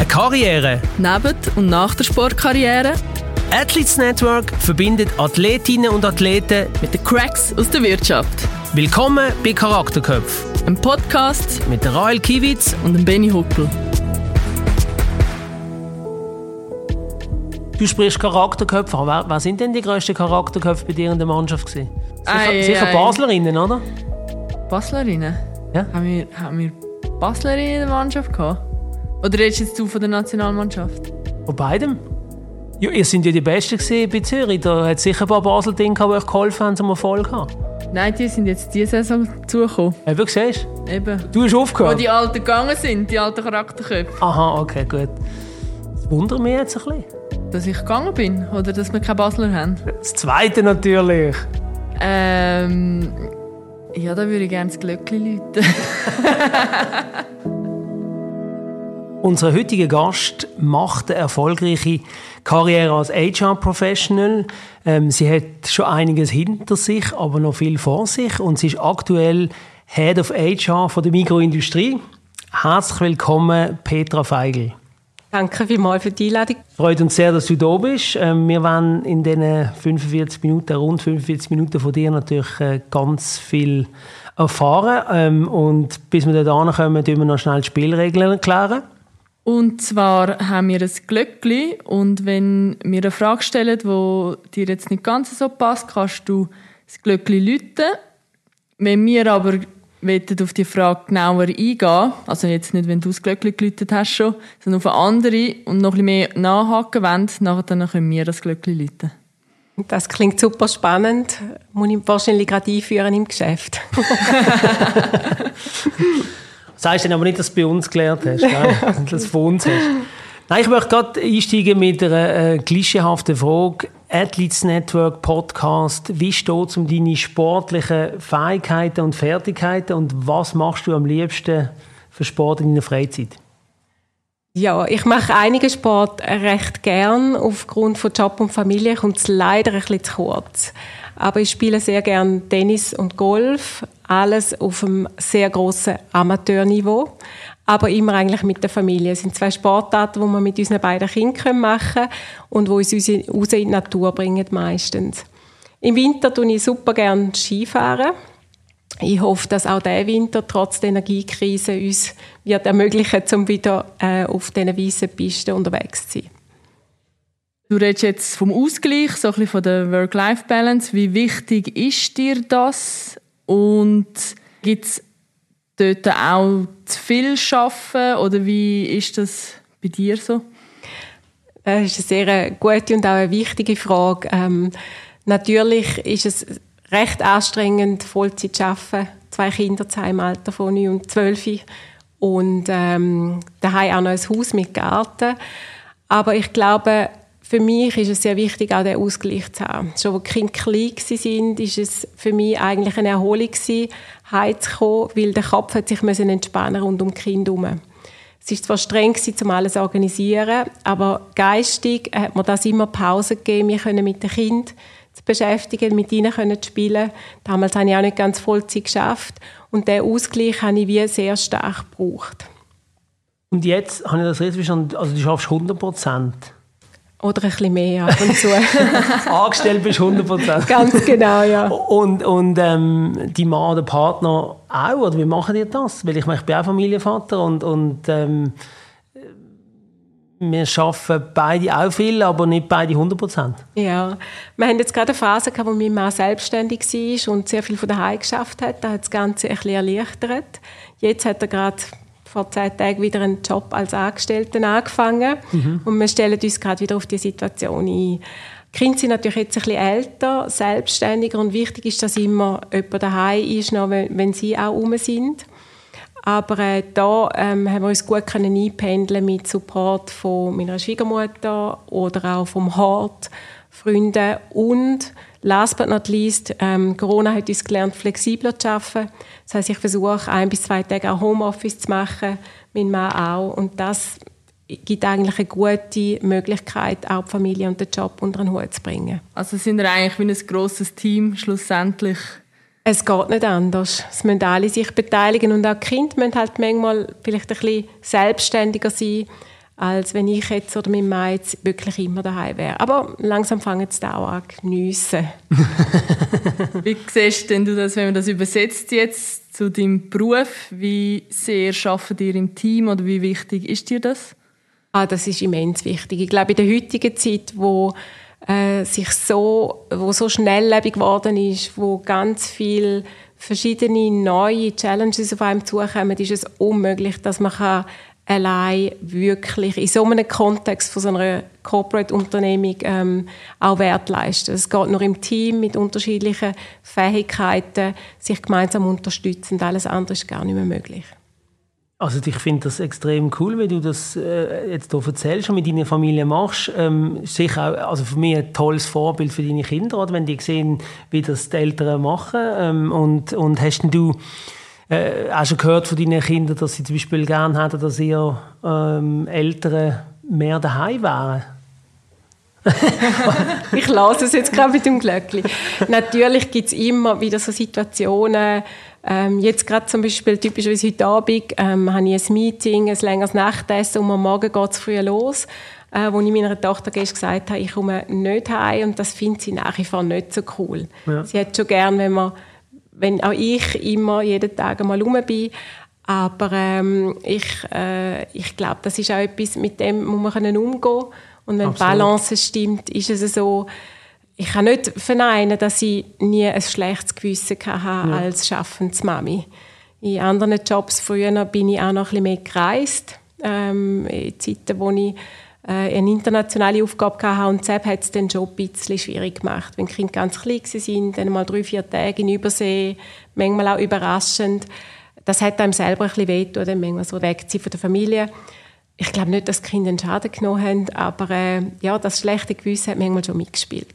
Eine Karriere. Neben und nach der Sportkarriere. Athletes Network verbindet Athletinnen und Athleten mit den Cracks aus der Wirtschaft. Willkommen bei Charakterköpf. Ein Podcast mit Rael Kiewitz und Benny Huckel. Du sprichst Charakterköpfe an. Wer, wer, sind denn die grössten Charakterköpfe bei dir in der Mannschaft? Gewesen? Sicher, ei, sicher ei. Baslerinnen, oder? Baslerinnen? Ja. Haben wir, haben wir Baslerinnen in der Mannschaft gehabt? Oder redest jetzt du von der Nationalmannschaft? Von beidem? Ja, ihr seid ja die Besten bei Zürich. Da hat es sicher ein paar Basel-Dinge, die euch geholfen haben, zum Erfolg zu haben. Nein, die sind jetzt diese Saison zugekommen. Eben, siehst du? Eben. Du hast aufgehört? Wo die Alten gegangen sind, die alten Charakterköpfe. Aha, okay, gut. Das wundert mich jetzt ein bisschen. Dass ich gegangen bin oder dass wir keine Basler haben? Das Zweite natürlich. Ähm... Ja, da würde ich gerne das Glöckchen läuten. Unser heutiger Gast macht eine erfolgreiche Karriere als HR-Professional. Ähm, sie hat schon einiges hinter sich, aber noch viel vor sich und sie ist aktuell Head of HR von der Mikroindustrie. Herzlich willkommen, Petra Feigl. Danke vielmals für die Einladung. Freut uns sehr, dass du da bist. Ähm, wir werden in diesen 45 Minuten, rund 45 Minuten von dir natürlich äh, ganz viel erfahren. Ähm, und bis wir da kommen, tun wir noch schnell die Spielregeln erklären. Und zwar haben wir ein Glöckchen und wenn wir eine Frage stellen, die dir jetzt nicht ganz so passt, kannst du das Glöckchen läuten. Wenn wir aber auf die Frage genauer eingehen, also jetzt nicht, wenn du das Glöckchen geläutet hast schon, sondern auf eine andere und noch ein bisschen mehr nachhaken wollen, dann können wir das Glöckchen läuten. Das klingt super spannend. Muss ich wahrscheinlich gerade einführen im Geschäft. Sagst du aber nicht, dass du bei uns gelernt hast, dass du es von uns hast. Nein, ich möchte gerade einsteigen mit einer äh, klischeehaften Frage. Athletes Network Podcast. Wie steht es um deine sportlichen Fähigkeiten und Fertigkeiten und was machst du am liebsten für Sport in deiner Freizeit? Ja, ich mache einige Sport recht gern. Aufgrund von Job und Familie kommt es leider ein bisschen zu kurz. Aber ich spiele sehr gern Tennis und Golf. Alles auf einem sehr grossen Amateurniveau aber immer eigentlich mit der Familie. Es sind zwei Sportarten, die wir mit unseren beiden Kindern machen können und die uns raus in die Natur bringen meistens. Im Winter tue ich super gerne Skifahren. Ich hoffe, dass auch der Winter trotz der Energiekrise uns wird ermöglichen, um wieder äh, auf diesen weißen Pisten unterwegs zu sein. Du redest jetzt vom Ausgleich, so ein bisschen von der Work-Life-Balance. Wie wichtig ist dir das? Und gibt es dort auch zu viel arbeiten oder wie ist das bei dir so? Das ist eine sehr gute und auch eine wichtige Frage. Ähm, natürlich ist es recht anstrengend, Vollzeit zu arbeiten. Zwei Kinder im Alter von 9 und 12 und ähm, daheim auch noch ein Haus mit Garten. Aber ich glaube, für mich ist es sehr wichtig, auch den Ausgleich zu haben. Schon als die Kinder klein waren, ist es für mich eigentlich eine Erholung gewesen, heimzukommen, weil der Kopf hat sich entspannen rund um die Kinder herum. Es war zwar streng, um alles zu organisieren, aber geistig hat mir das immer Pause gegeben. Wir können mit den Kindern zu beschäftigen, mit ihnen können zu spielen. Damals habe ich auch nicht ganz Vollzeit geschafft. Und diesen Ausgleich habe ich wie sehr stark gebraucht. Und jetzt habe ich das richtig verstanden, also du schaffst 100 Prozent? Oder ein bisschen mehr ab und zu. Angestellt bist du 100%. Ganz genau, ja. Und, und ähm, die Mann oder Partner auch? Oder wie machen die das? Weil ich, meine, ich bin auch Familienvater und, und ähm, wir arbeiten beide auch viel, aber nicht beide 100%. Ja, wir haben jetzt gerade eine Phase gehabt, wo mein Mann selbstständig war und sehr viel von daheim geschafft hat. Da hat das Ganze ein bisschen erleichtert. Jetzt hat er gerade vor zwei Tagen wieder einen Job als Angestellten angefangen mhm. und wir stellen uns gerade wieder auf die Situation ein. Die Kinder sind natürlich jetzt ein bisschen älter, selbstständiger und wichtig ist, dass immer jemand daheim ist, noch wenn, wenn sie auch um sind. Aber äh, da ähm, haben wir uns gut können einpendeln mit Support von meiner Schwiegermutter oder auch vom Hort, Freunden und last but not least, ähm, Corona hat uns gelernt, flexibler zu arbeiten. Das heißt, ich versuche ein bis zwei Tage auch Homeoffice zu machen, mein Mann auch und das gibt eigentlich eine gute Möglichkeit, auch die Familie und den Job unter den Hut zu bringen. Also sind wir eigentlich wie ein grosses Team schlussendlich? Es geht nicht anders. Es müssen alle sich beteiligen und auch die Kinder müssen halt manchmal vielleicht ein bisschen selbstständiger sein als wenn ich jetzt oder mein Mann jetzt wirklich immer daheim wäre. Aber langsam fangen sie da auch an geniessen. Wie siehst denn du das, wenn man das übersetzt jetzt zu deinem Beruf? Wie sehr arbeitet ihr im Team oder wie wichtig ist dir das? Ah, das ist immens wichtig. Ich glaube, in der heutigen Zeit, wo äh, sich so, wo so schnelllebig geworden ist, wo ganz viel verschiedene neue Challenges auf einem zukommen, ist es unmöglich, dass man kann allein wirklich in so einem Kontext von so einer Corporate-Unternehmung ähm, auch Wert leisten. Es geht nur im Team mit unterschiedlichen Fähigkeiten, sich gemeinsam unterstützen. Alles andere ist gar nicht mehr möglich. Also ich finde das extrem cool, wie du das äh, jetzt hier erzählst und mit deiner Familie machst. Ähm, sicher auch, also für mich ein tolles Vorbild für deine Kinder, oder, wenn die sehen, wie das die Eltern machen. Ähm, und, und hast du äh, auch schon gehört von deinen Kindern, dass sie zum Beispiel gerne hätten, dass ihr ähm, Eltern mehr daheim wären? ich lasse es jetzt gerade mit dem Glöckli. Natürlich gibt es immer wieder so Situationen, ähm, jetzt gerade zum Beispiel, typischerweise heute Abend, ähm, habe ich ein Meeting, ein längeres Nachtessen und am Morgen geht es früh los, äh, wo ich meiner Tochter gesagt habe, ich komme nicht heim und das findet sie nach wie vor nicht so cool. Ja. Sie hat schon gern, wenn man, wenn auch ich immer jeden Tag mal rum bin, aber ähm, ich, äh, ich glaube, das ist auch etwas, mit dem muss man können umgehen und wenn Absolut. die Balance stimmt, ist es so, ich kann nicht verneinen, dass ich nie ein schlechtes Gewissen hatte ja. als schaffendes Mami. In anderen Jobs früher bin ich auch noch ein bisschen mehr gereist. Ähm, in Zeiten, wo ich eine internationale Aufgabe hatte und selbst hat es den Job ein bisschen schwierig gemacht. Wenn die Kinder ganz klein waren, dann mal drei, vier Tage in Übersee, manchmal auch überraschend. Das hat einem selber ein bisschen wehtun, dann manchmal so weg von der Familie. Ich glaube nicht, dass die Kinder einen Schaden genommen haben, aber äh, ja, das schlechte Gewissen hat manchmal schon mitgespielt.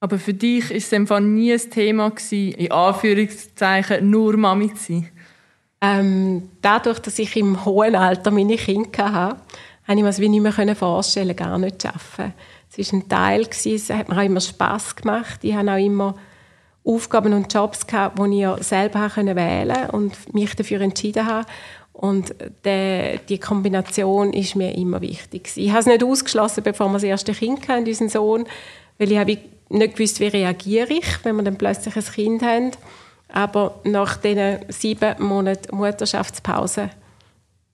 Aber für dich ist es einfach nie ein Thema gewesen, in Anführungszeichen nur Mami zu sein? Ähm, dadurch, dass ich im hohen Alter meine Kinder hatte, konnte ich mir wie nicht mehr vorstellen, gar nicht zu arbeiten. Es war ein Teil, es hat mir auch immer Spass gemacht. Ich hatte auch immer Aufgaben und Jobs, die ich ja selber wählen konnte und mich dafür entschieden habe. Und die, die Kombination ist mir immer wichtig. Ich habe es nicht ausgeschlossen, bevor wir das erste Kind hatten, unseren Sohn, weil ich habe nicht gewusst, wie reagiere ich, wenn wir dann plötzlich ein Kind haben. Aber nach diesen sieben Monaten Mutterschaftspause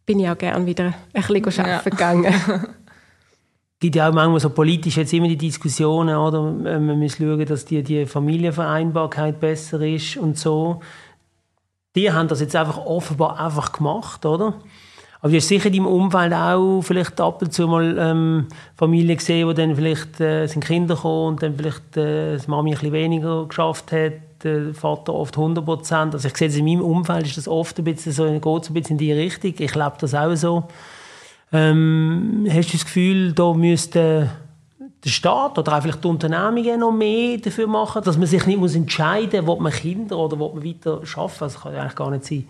bin ich auch gerne wieder ein bisschen arbeiten gegangen. Es gibt ja auch manchmal so politisch jetzt immer die Diskussionen, oder? Man muss schauen, dass die, die Familienvereinbarkeit besser ist und so. Die haben das jetzt einfach offenbar einfach gemacht, oder? Aber du hast sicher in deinem Umfeld auch vielleicht ab und zu mal ähm, Familien gesehen, wo dann vielleicht äh, sind Kinder gekommen und dann vielleicht äh, die Mami ein bisschen weniger geschafft hat, der Vater oft 100 Prozent. Also ich sehe das in meinem Umfeld ist das oft ein bisschen so, geht es ein bisschen in die Richtung. Ich glaube das auch so. Ähm, hast du das Gefühl, da müsste der Staat oder auch vielleicht die Unternehmungen noch mehr dafür machen, dass man sich nicht muss entscheiden muss, ob man Kinder oder ob man weiter arbeiten Das kann eigentlich gar nicht sein.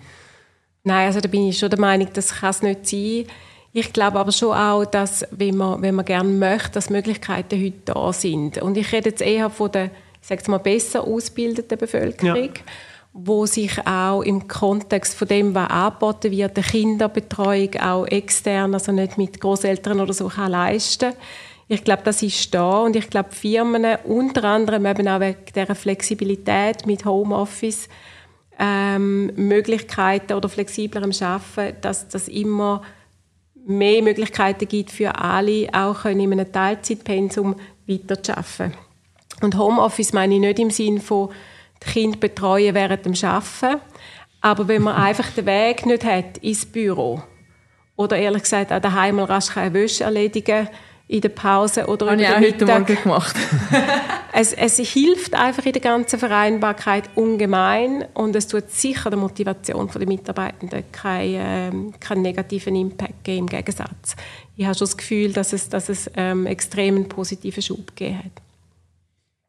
Nein, also da bin ich schon der Meinung, das kann es nicht sein. Ich glaube aber schon auch, dass, wenn man, wenn man gerne möchte, dass Möglichkeiten heute da sind. Und ich rede jetzt eher von der, ich sage mal, besser ausgebildeten Bevölkerung, ja. wo sich auch im Kontext von dem, was angeboten wird, der Kinderbetreuung auch extern, also nicht mit Großeltern oder so, kann leisten ich glaube, das ist da und ich glaube, Firmen, unter anderem eben auch wegen dieser Flexibilität mit Homeoffice, ähm, Möglichkeiten oder flexiblerem Arbeiten, dass das immer mehr Möglichkeiten gibt für alle, auch in einem Teilzeitpensum weiterzuarbeiten. Und Homeoffice meine ich nicht im Sinne von Kinder betreuen während dem Arbeiten, aber wenn man einfach den Weg nicht hat ins Büro oder ehrlich gesagt auch daheim mal rasch eine Wäsche erledigen in der Pause oder Habe über ich auch heute Morgen gemacht. es, es hilft einfach in der ganzen Vereinbarkeit ungemein und es tut sicher der Motivation der Mitarbeitenden keinen, äh, keinen negativen Impact geben, im Gegensatz. Ich habe schon das Gefühl, dass es, dass es ähm, extrem positiven Schub gegeben hat.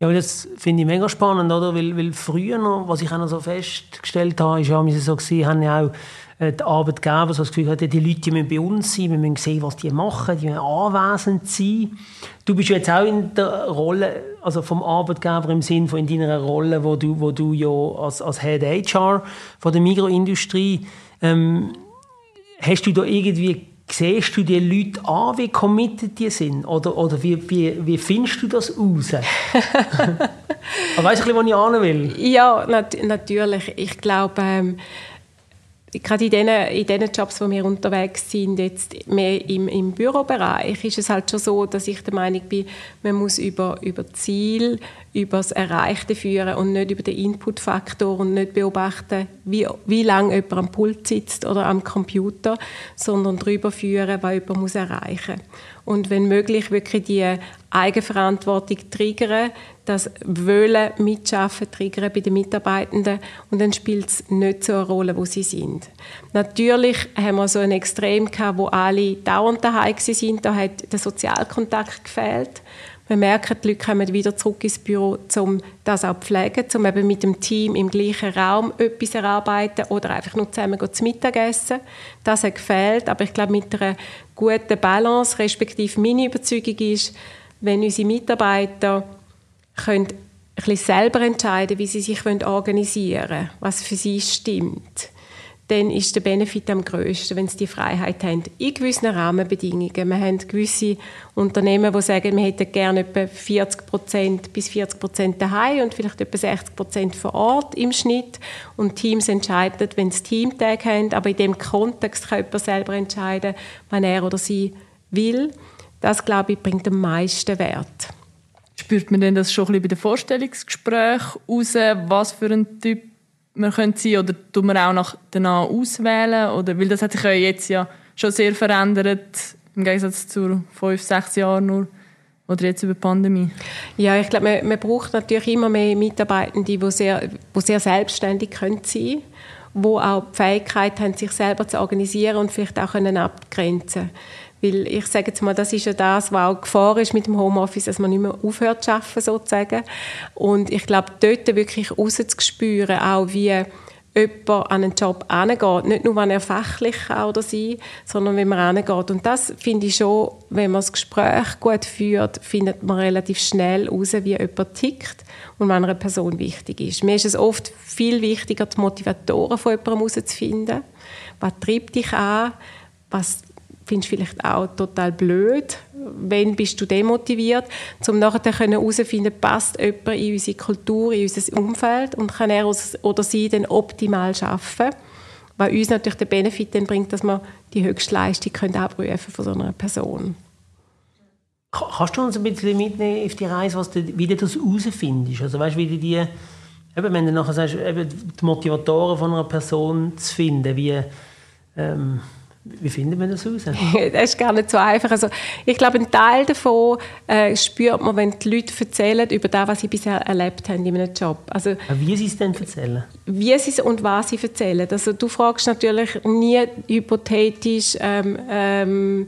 Ja, das finde ich mega spannend, oder? Weil, weil früher noch, was ich auch noch so festgestellt habe, ist ja, sie so gesehen haben ja auch äh, die Arbeitgeber so das Gefühl hatten, die Leute müssen bei uns sein, wir müssen sehen, was die machen, die müssen anwesend sein. Du bist jetzt auch in der Rolle, also vom Arbeitgeber im Sinn von in deiner Rolle, wo du, wo du ja als, als Head HR von der Mikroindustrie, ähm, hast du da irgendwie siehst du die Leute an, wie committed die sind? Oder, oder wie, wie, wie findest du das raus? Aber weißt du, wo ich hin will? Ja, nat natürlich. Ich glaube, ähm, gerade in den, in den Jobs, wo wir unterwegs sind, jetzt mehr im, im Bürobereich, ist es halt schon so, dass ich der Meinung bin, man muss über, über Ziel, über das Erreichte führen und nicht über den Inputfaktor und nicht beobachten, wie, wie lange jemand am Pult sitzt oder am Computer, sondern darüber führen, was jemand muss erreichen muss. Und wenn möglich wirklich die Eigenverantwortung triggern, das Wollen mitschaffen triggern bei den Mitarbeitenden und dann spielt es nicht so eine Rolle, wo sie sind. Natürlich haben wir so ein Extrem gehabt, wo alle dauernd daheim sind, da hat der Sozialkontakt gefehlt. Wir merken, die Leute kommen wieder zurück ins Büro, um das auch zu pflegen, um eben mit dem Team im gleichen Raum etwas erarbeiten oder einfach nur zusammen zu Mittagessen. Das hat gefehlt, aber ich glaube, mit einer guten Balance, respektive meine Überzeugung ist, wenn unsere Mitarbeiter können ein bisschen selber entscheiden, wie sie sich organisieren wollen, was für sie stimmt, dann ist der Benefit am grössten, wenn sie die Freiheit haben. In gewissen Rahmenbedingungen. Wir haben gewisse Unternehmen, die sagen, wir hätten gerne etwa 40% bis 40 Prozent daheim und vielleicht etwa 60 Prozent vor Ort im Schnitt. Und Teams entscheiden, wenn sie Teamtag haben. Aber in dem Kontext kann jemand selber entscheiden, wann er oder sie will. Das, glaube ich, bringt am meisten Wert. Spürt man denn das schon ein bisschen bei den Vorstellungsgesprächen raus, was für ein Typ man könnte sein oder tut man auch nach danach auswählen oder weil das hat sich ja jetzt ja schon sehr verändert im Gegensatz zu fünf, sechs Jahren nur oder jetzt über die Pandemie? Ja, ich glaube, man, man braucht natürlich immer mehr Mitarbeitende, die sehr, die sehr selbstständig können sein können, die auch die Fähigkeit haben, sich selber zu organisieren und vielleicht auch können abgrenzen können. Weil ich sage jetzt mal, das ist ja das, was auch Gefahr ist mit dem Homeoffice, dass man nicht mehr aufhört zu arbeiten, sozusagen. Und ich glaube, dort wirklich rauszuspüren, auch wie jemand an einen Job angeht. Nicht nur, wenn er fachlich kann oder sein sondern wie man angeht. Und das finde ich schon, wenn man das Gespräch gut führt, findet man relativ schnell heraus, wie jemand tickt und wenn einer Person wichtig ist. Mir ist es oft viel wichtiger, die Motivatoren von jemandem herauszufinden. Was treibt dich an? Was findest du vielleicht auch total blöd. Wenn bist du demotiviert, um nachher herauszufinden, passt jemand in unsere Kultur, in unser Umfeld und kann er oder sie dann optimal arbeiten. Was uns natürlich den Benefit dann bringt, dass wir die höchste Leistung abrufen von so einer Person. Kannst du uns ein bisschen mitnehmen auf die Reise, was du, wie du das herausfindest? Also weißt, wie du die, eben, wenn du nachher sagst, eben die Motivatoren von einer Person zu finden, wie, ähm, wie findet man das heraus? das ist gar nicht so einfach. Also, ich glaube, ein Teil davon äh, spürt man, wenn die Leute erzählen über das, was sie bisher erlebt haben in einem Job. Also, wie sie es denn erzählen? Wie sie es und was sie erzählen. Also, du fragst natürlich nie hypothetisch, ähm, ähm,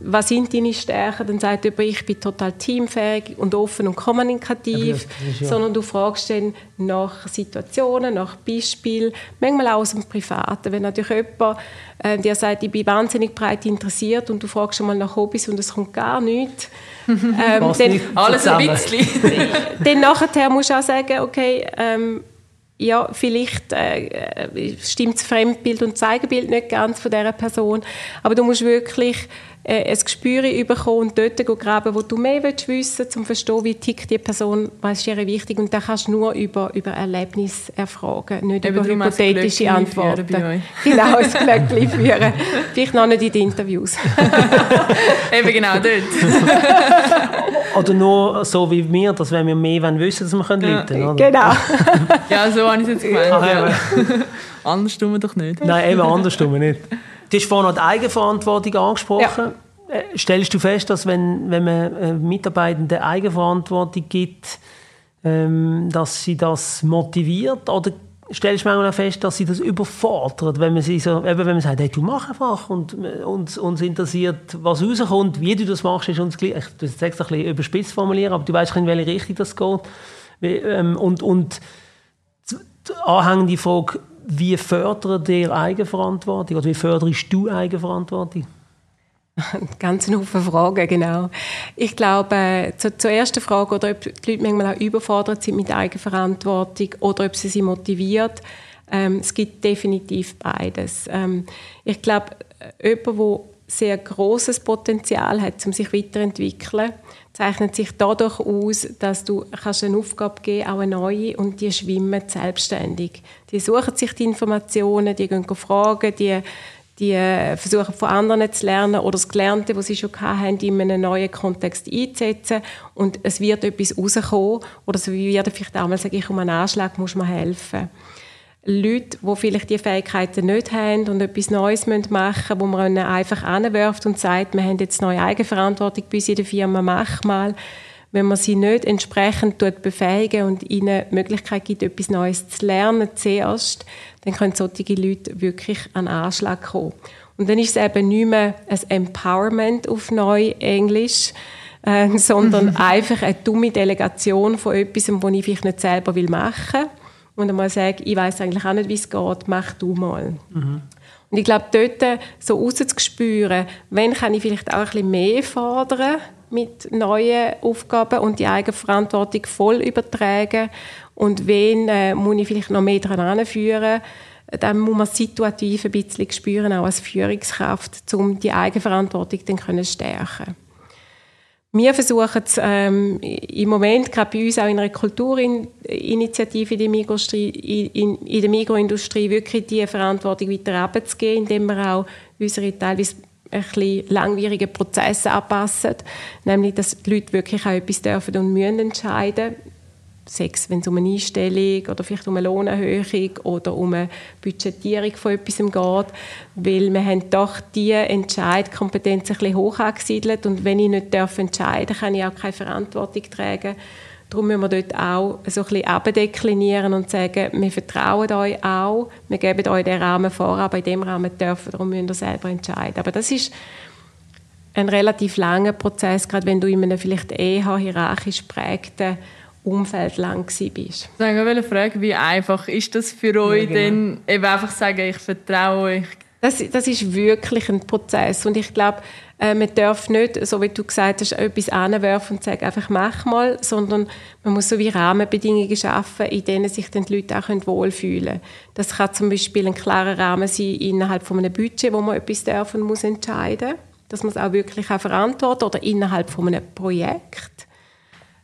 was sind deine Stärken, dann sagt jemand, ich bin total teamfähig und offen und kommunikativ, ja, sondern du fragst dann nach Situationen, nach Beispielen, manchmal auch aus dem Privaten. Wenn natürlich jemand äh, dir sagt, ich bin wahnsinnig breit interessiert und du fragst schon mal nach Hobbys und es kommt gar nichts, ähm, dann, alles ein bisschen. dann nachher musst du auch sagen, okay, ähm, ja, vielleicht äh, äh stimmt das Fremdbild und das Zeigebild nicht ganz von dieser Person, aber du musst wirklich äh, ein Gespür bekommen und dort graben, wo du mehr willst wissen willst, um zu verstehen, wie tickt die Person, was ist ihr wichtig. Und das kannst du nur über, über Erlebnis erfragen, nicht Eben über hypothetische Antworten. Genau, das Glöckchen führen. Vielleicht noch nicht in den Interviews. Eben genau dort. oder nur so wie wir, dass wenn wir mehr wissen dass wir können ja. Leuten, Genau. ja, so habe ich es jetzt gemeint. Ach, ja. Anders tun wir doch nicht. Nein, eben anders tun wir nicht. Du hast vorhin noch die Eigenverantwortung angesprochen. Ja. Äh, stellst du fest, dass wenn, wenn man äh, Mitarbeitenden Eigenverantwortung gibt, ähm, dass sie das motiviert? Oder stellst du manchmal auch fest, dass sie das überfordert, wenn man, sie so, eben wenn man sagt, hey, du mach einfach und uns, uns interessiert, was rauskommt, wie du das machst, ist uns gleich. Ich das jetzt ein bisschen überspitzt formulieren, aber du weißt in welche Richtung das geht. Ähm, und, und die anhängende Frage, wie fördert ihr Eigenverantwortung oder wie förderst du Eigenverantwortung? Ganz eine Haufen Fragen, genau. Ich glaube, äh, zu, zur ersten Frage, oder ob die Leute manchmal auch überfordert sind mit Eigenverantwortung oder ob sie sie motiviert. Ähm, es gibt definitiv beides. Ähm, ich glaube, jemand, der sehr großes Potenzial hat, um sich weiterzuentwickeln, zeichnet sich dadurch aus, dass du kannst eine Aufgabe geben, auch eine neue, und die schwimmen selbstständig. Die suchen sich die Informationen, die gehen fragen, die, die versuchen von anderen zu lernen oder das Gelernte, was sie schon haben, in einem neuen Kontext einzusetzen und es wird etwas rauskommen oder so wie wir vielleicht einmal sage ich, um einen Anschlag muss man helfen. Leute, die vielleicht die Fähigkeiten nicht haben und etwas Neues machen müssen, wo man ihnen einfach anwirft und sagt, wir haben jetzt neue Eigenverantwortung bei uns in der Firma, mach mal. Wenn man sie nicht entsprechend befähigen und ihnen die Möglichkeit gibt, etwas Neues zu lernen zuerst, dann können solche Leute wirklich an Anschlag kommen. Und dann ist es eben nicht mehr ein Empowerment auf Neu-Englisch, äh, sondern einfach eine dumme Delegation von etwas, was ich vielleicht nicht selber machen will und einmal sagen, ich weiß eigentlich auch nicht, wie es geht, mach du mal. Mhm. Und ich glaube, dort so rauszuspüren, wenn kann ich vielleicht auch ein bisschen mehr fordern mit neuen Aufgaben und die Eigenverantwortung voll übertragen und wen äh, muss ich vielleicht noch mehr daran führen, dann muss man situativ ein bisschen spüren, auch als Führungskraft, um die Eigenverantwortung dann zu stärken wir versuchen es ähm, im Moment, gerade bei uns auch in einer Kulturinitiative in in, in der Mikroindustrie, wirklich die Verantwortung weiter abzugeben, indem wir auch unsere teilweise ein bisschen langwierige Prozesse anpassen. Nämlich, dass die Leute wirklich auch etwas dürfen und müssen entscheiden Sex, wenn es um eine Einstellung oder vielleicht um eine Lohnerhöhung oder um eine Budgetierung von etwas geht, weil wir haben doch die Entscheidkompetenz ein bisschen hoch angesiedelt und wenn ich nicht darf entscheiden kann ich auch keine Verantwortung tragen. Darum müssen wir dort auch so ein bisschen abdeklinieren und sagen, wir vertrauen euch auch, wir geben euch den Rahmen vor, aber in dem Rahmen dürfen darum müsst ihr selber entscheiden. Aber das ist ein relativ langer Prozess, gerade wenn du in einem vielleicht eher hierarchisch prägten Umfeld lang bist. Ich wollte fragen, wie einfach ist das für euch ja, genau. denn, eben einfach sagen, ich vertraue euch? Das, das ist wirklich ein Prozess und ich glaube, äh, man darf nicht, so wie du gesagt hast, etwas anwerfen und sagen, einfach mach mal, sondern man muss so wie Rahmenbedingungen schaffen, in denen sich dann die Leute auch wohlfühlen können. Das kann zum Beispiel ein klarer Rahmen sein innerhalb von einem Budget, wo man etwas darf und muss entscheiden, dass man es auch wirklich auch verantwortet oder innerhalb von einem Projekt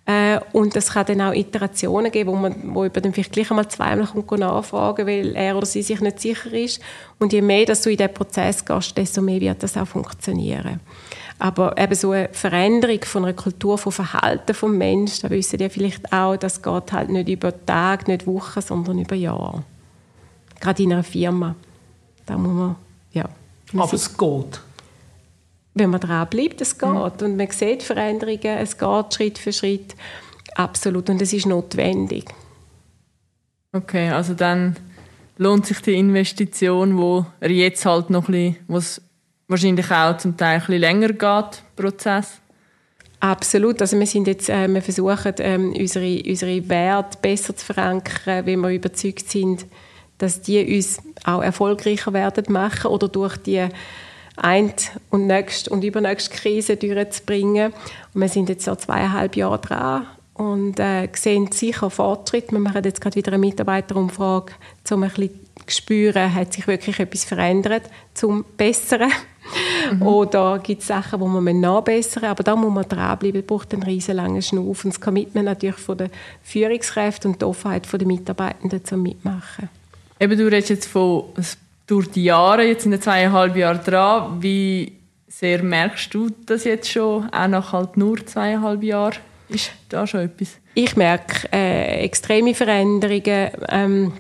äh, und es kann dann auch Iterationen geben, wo man wo jemand dann vielleicht gleich einmal zweimal kommt nachfragen, weil er oder sie sich nicht sicher ist. Und je mehr dass du in diesen Prozess gehst, desto mehr wird das auch funktionieren. Aber eben so eine Veränderung von einer Kultur, von Verhalten vom Menschen, da wissen die vielleicht auch, das geht halt nicht über Tage, nicht Wochen, sondern über Jahre. Gerade in einer Firma. Da muss man, ja. Aber es geht wenn man dranbleibt, es geht. Mhm. Und man sieht Veränderungen, es geht Schritt für Schritt. Absolut. Und es ist notwendig. Okay, also dann lohnt sich die Investition, wo er jetzt halt noch ein bisschen, was wahrscheinlich auch zum Teil ein bisschen länger geht, Prozess? Absolut. Also wir sind jetzt, äh, wir versuchen ähm, unsere, unsere Werte besser zu verankern, wenn wir überzeugt sind, dass die uns auch erfolgreicher werden machen oder durch die ein und nächste und übernächste Krise durchzubringen. Und wir sind jetzt so zweieinhalb Jahre dran und äh, sehen sicher Fortschritt. Wir machen jetzt gerade wieder eine Mitarbeiterumfrage, um ein bisschen zu spüren, hat sich wirklich etwas verändert zum Besseren. Mhm. Oder gibt es Sachen, die man nachbessern Aber da muss man dranbleiben. Es braucht einen riesen langen Schnuff. Und das Commitment natürlich von den Führungskräften und die Offenheit der Mitarbeitenden zum Mitmachen. Eben, du redest jetzt von durch die Jahre, jetzt in den zweieinhalb Jahren dran, wie sehr merkst du das jetzt schon, auch nach halt nur zweieinhalb Jahren? Ist da schon etwas? Ich merke äh, extreme Veränderungen. Ähm,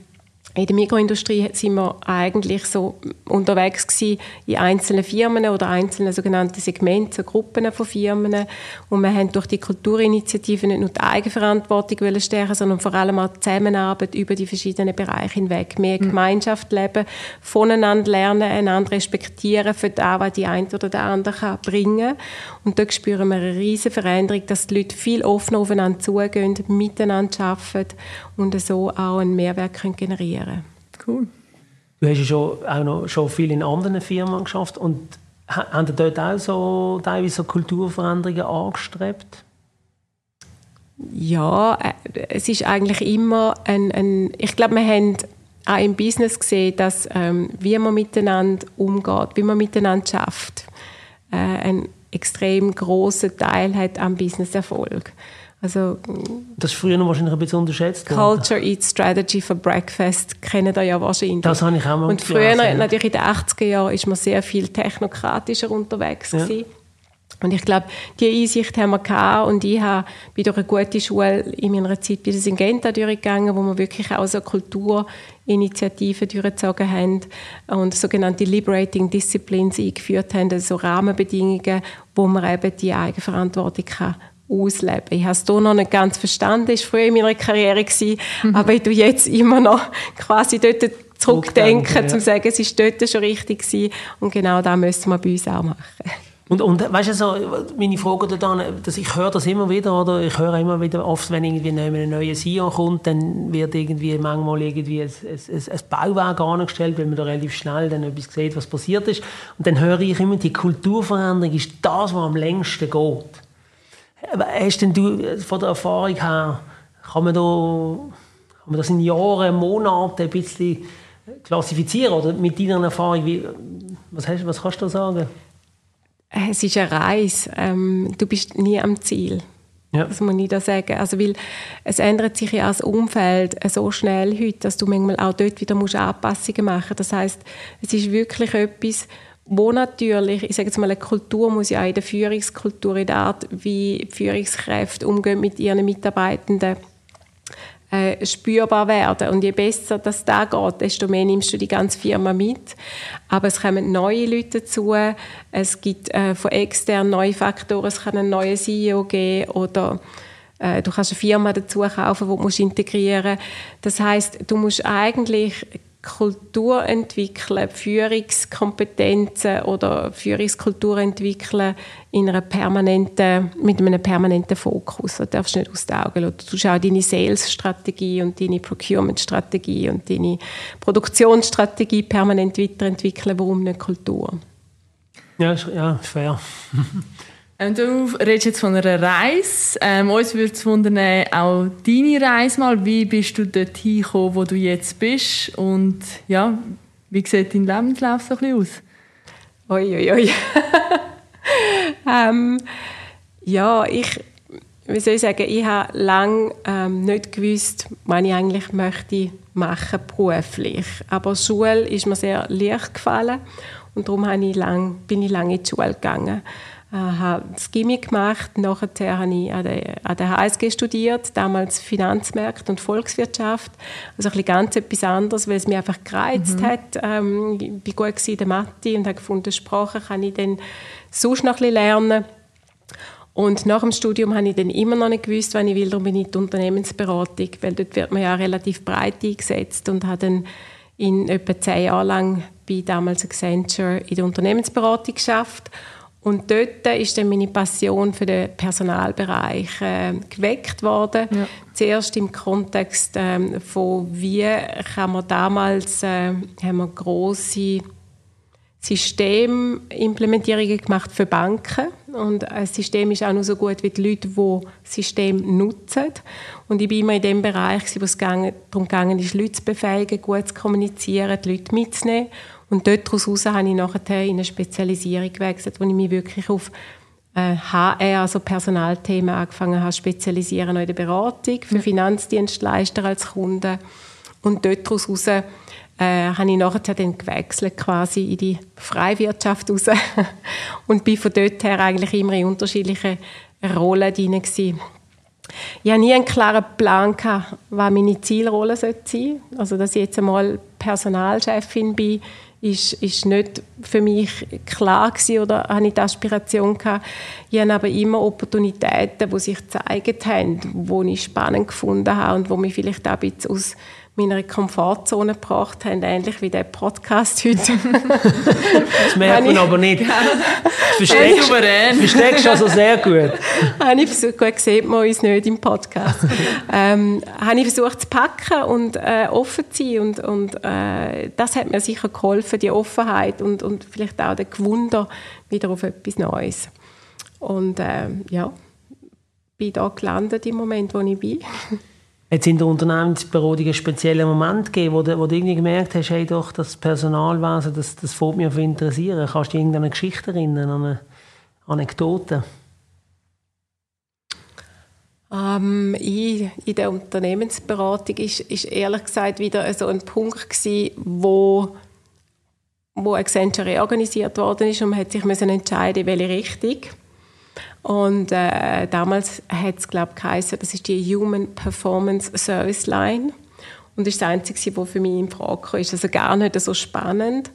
in der Mikroindustrie sind wir eigentlich so unterwegs gewesen in einzelnen Firmen oder einzelnen sogenannten Segmenten, so Gruppen von Firmen. Und wir haben durch die Kulturinitiative nicht nur die Eigenverantwortung stärken, sondern vor allem auch die Zusammenarbeit über die verschiedenen Bereiche hinweg. Mehr mhm. Gemeinschaft leben, voneinander lernen, einander respektieren für das, was die eine oder der andere kann bringen Und dort spüren wir eine riesige Veränderung, dass die Leute viel offener aufeinander zugehen, miteinander arbeiten und so auch einen Mehrwert generieren lernen. Cool. Du hast ja schon, auch noch schon viel in anderen Firmen geschafft und haben ihr dort auch so teilweise so Kulturveränderungen angestrebt? Ja, äh, es ist eigentlich immer ein, ein ich glaube, wir haben auch im Business gesehen, dass ähm, wie man miteinander umgeht, wie man miteinander schafft, äh, einen extrem großen Teil hat am Businesserfolg. Also, das ist früher noch wahrscheinlich ein bisschen unterschätzt Culture Eats Strategy for Breakfast kennen da ja wahrscheinlich. Das habe ich auch mal Und früher, natürlich in den 80er Jahren, ist man sehr viel technokratischer unterwegs ja. gewesen. Und ich glaube, diese Einsicht haben wir gehabt und ich habe bei einer guten Schule in meiner Zeit bei der Syngenta durchgegangen, wo wir wirklich auch so Kulturinitiativen durchgezogen haben und sogenannte Liberating Disciplines eingeführt haben, also Rahmenbedingungen, wo man eben die Eigenverantwortung kann ausleben. Ich habe es hier noch nicht ganz verstanden, das war früher in meiner Karriere, gewesen, mhm. aber ich tue jetzt immer noch quasi dort zurückdenken, ja. um zu sagen, es war dort schon richtig gewesen und genau das müssen wir bei uns auch machen. Und, und weißt du, so, meine Frage da, dass ich höre das immer wieder, oder ich höre immer wieder oft, wenn irgendwie ein neuer CEO kommt, dann wird irgendwie manchmal irgendwie ein, ein, ein Bauwerk angestellt, weil man da relativ schnell dann etwas sieht, was passiert ist. Und dann höre ich immer, die Kulturveränderung ist das, was am längsten geht. Hast denn du von der Erfahrung her, kann man, da, kann man das in Jahren, Monaten ein bisschen klassifizieren? Oder mit deiner Erfahrung, wie, was, hast, was kannst du da sagen? Es ist eine Reise. Ähm, du bist nie am Ziel. Ja. Das muss ich da sagen. Also, weil es ändert sich ja das Umfeld so schnell heute, dass du manchmal auch dort wieder musst Anpassungen machen musst. Das heißt, es ist wirklich etwas, wo natürlich, ich sage jetzt mal, eine Kultur muss ja auch in der Führungskultur, in der Art, wie Führungskräfte umgehen mit ihren Mitarbeitenden, äh, spürbar werden. Und je besser das da geht, desto mehr nimmst du die ganze Firma mit. Aber es kommen neue Leute dazu. Es gibt äh, von extern neue Faktoren. Es kann einen neuen CEO geben oder äh, du kannst eine Firma dazu kaufen, die du integrieren musst. Das heißt, du musst eigentlich Kultur entwickeln, Führungskompetenzen oder Führungskultur entwickeln in einer permanenten, mit einem permanenten Fokus. Du darfst nicht aus den Augen lassen. Du musst auch deine Sales-Strategie und deine Procurement-Strategie und deine Produktionsstrategie permanent weiterentwickeln. Warum nicht Kultur? Ja, ja fair. Ähm, du redest jetzt von einer Reise. Ähm, uns würde es wundern, auch deine Reise mal. Wie bist du dort hingekommen, wo du jetzt bist? Und ja, wie sieht dein Lebenslauf so ein bisschen aus? Ui, ui, ähm, ja, ich, wie soll ich sagen, ich habe lange ähm, nicht gewusst, was ich eigentlich möchte machen beruflich. Aber Schule ist mir sehr leicht gefallen und darum bin ich lange in die Schule gegangen habe das Gimmick gemacht. Nachher habe ich an der, an der HSG studiert, damals Finanzmärkte und Volkswirtschaft. Also ein bisschen ganz etwas anderes, weil es mich einfach gereizt mhm. hat. Ähm, ich war gut in der Mathe und habe gefunden, Sprache kann ich dann sonst noch ein bisschen lernen. Und nach dem Studium habe ich dann immer noch nicht gewusst, was ich will. Darum bin ich in die Unternehmensberatung, weil dort wird man ja relativ breit eingesetzt und habe dann in etwa zehn Jahren lang bei damals Accenture in der Unternehmensberatung geschafft und dort ist dann meine Passion für den Personalbereich äh, geweckt worden. Ja. Zuerst im Kontext äh, von wie kann man damals äh, haben wir große Systemimplementierungen gemacht für Banken und ein System ist auch nur so gut wie die Leute, die das System nutzen. Und ich war immer in dem Bereich, wo es darum ging, Leute zu befähigen, gut zu kommunizieren, die Leute mitzunehmen. Und dort daraus habe ich nachher in eine Spezialisierung gewechselt, wo ich mich wirklich auf HR, äh, also Personalthemen, angefangen habe spezialisieren in der Beratung für Finanzdienstleister als Kunden. Und dort daraus äh, habe ich nachher dann gewechselt quasi in die Freiwirtschaft raus und bin von dort her eigentlich immer in unterschiedlichen Rollen drin gewesen. Ich hatte nie einen klaren Plan, gehabt, was meine Zielrolle sein sollte. Also, dass ich jetzt einmal Personalchefin bin, ist, ist nicht für mich klar gewesen oder habe ich die Aspiration gehabt. Ich habe aber immer Opportunitäten, die sich gezeigt haben, die ich spannend gefunden habe und die mich vielleicht auch ein bisschen aus meiner Komfortzone gebracht haben, ähnlich wie der Podcast heute. das merkt man aber nicht. Versteckst, versteckst also sehr gut. habe ich versucht, gut sieht man uns nicht im Podcast. ähm, habe ich versucht zu packen und äh, offen zu sein und, und äh, das hat mir sicher geholfen, die Offenheit und, und vielleicht auch der Gewunder wieder auf etwas Neues. Und äh, ja, bin da gelandet im Moment, wo ich bin. Es in der Unternehmensberatung einen speziellen Moment gegeben, wo du, wo du irgendwie gemerkt hast, hey doch, das Personalwesen, das, das fällt mich interessieren? Kannst du dich irgendeine Geschichte erinnern, eine Anekdote? Ähm, in, in der Unternehmensberatung ist, ist ehrlich gesagt wieder so ein Punkt gewesen, wo wo Accenture reorganisiert worden ist und man hat sich müssen entscheiden, welche Richtung. Und äh, damals hat es, glaube ich, das ist die Human Performance Service Line. Und das ist das Einzige, was für mich in Frage kam. Ist also gar nicht so spannend.